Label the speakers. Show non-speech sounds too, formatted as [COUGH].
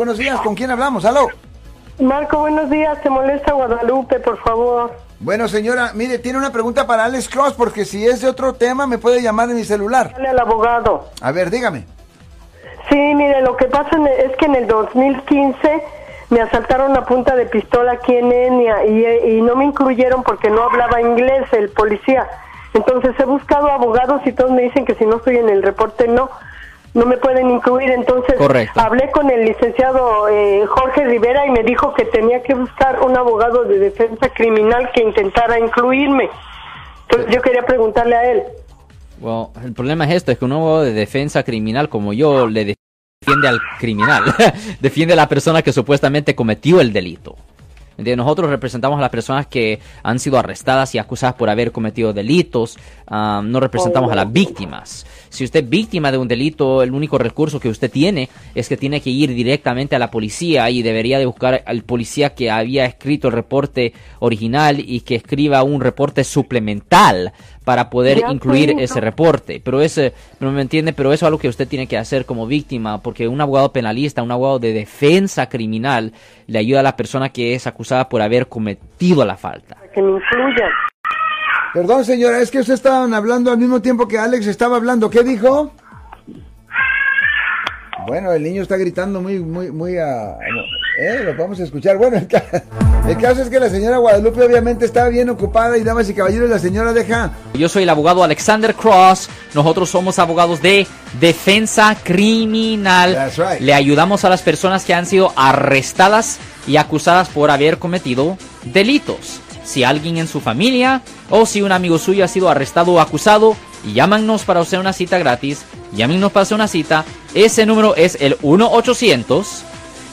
Speaker 1: Buenos días, ¿con quién hablamos? Aló.
Speaker 2: Marco, buenos días. Te molesta Guadalupe, por favor.
Speaker 1: Bueno, señora, mire, tiene una pregunta para Alex Cross, porque si es de otro tema, me puede llamar en mi celular.
Speaker 2: Dale al abogado.
Speaker 1: A ver, dígame.
Speaker 2: Sí, mire, lo que pasa es que en el 2015 me asaltaron a punta de pistola aquí en Enia y, y no me incluyeron porque no hablaba inglés el policía. Entonces he buscado abogados y todos me dicen que si no estoy en el reporte no, no me pueden incluir. Entonces
Speaker 3: Correcto.
Speaker 2: hablé con el licenciado eh, Jorge Rivera y me dijo que tenía que buscar un abogado de defensa criminal que intentara incluirme. Entonces yo quería preguntarle a él.
Speaker 3: Well, el problema es esto, es que un abogado de defensa criminal como yo le defiende al criminal, [LAUGHS] defiende a la persona que supuestamente cometió el delito. ¿Entiendes? Nosotros representamos a las personas que han sido arrestadas y acusadas por haber cometido delitos, ah, no representamos a las víctimas. Si usted es víctima de un delito, el único recurso que usted tiene es que tiene que ir directamente a la policía y debería de buscar al policía que había escrito el reporte original y que escriba un reporte suplemental para poder
Speaker 2: Ya
Speaker 3: incluir ese reporte. Pero ese, no me entiende, pero eso es algo que usted tiene que hacer como víctima, porque un abogado penalista, un abogado de defensa criminal, le ayuda a la persona que es acusada por haber cometido la falta.
Speaker 2: Que me incluyan.
Speaker 1: Perdón, señora, es que usted estaban hablando al mismo tiempo que Alex estaba hablando. ¿Qué dijo? Bueno, el niño está gritando muy, muy, muy a... ¿Eh? Lo vamos a escuchar. Bueno, el, ca- el caso es que la señora Guadalupe obviamente está bien ocupada y damas y caballeros, la señora deja...
Speaker 3: Yo soy el abogado Alexander Cross. Nosotros somos abogados de defensa criminal.
Speaker 1: That's right.
Speaker 3: Le ayudamos a las personas que han sido arrestadas y acusadas por haber cometido delitos. Si alguien en su familia o si un amigo suyo ha sido arrestado o acusado, llámanos para hacer una cita gratis. Llámenos para hacer una cita. Ese número es el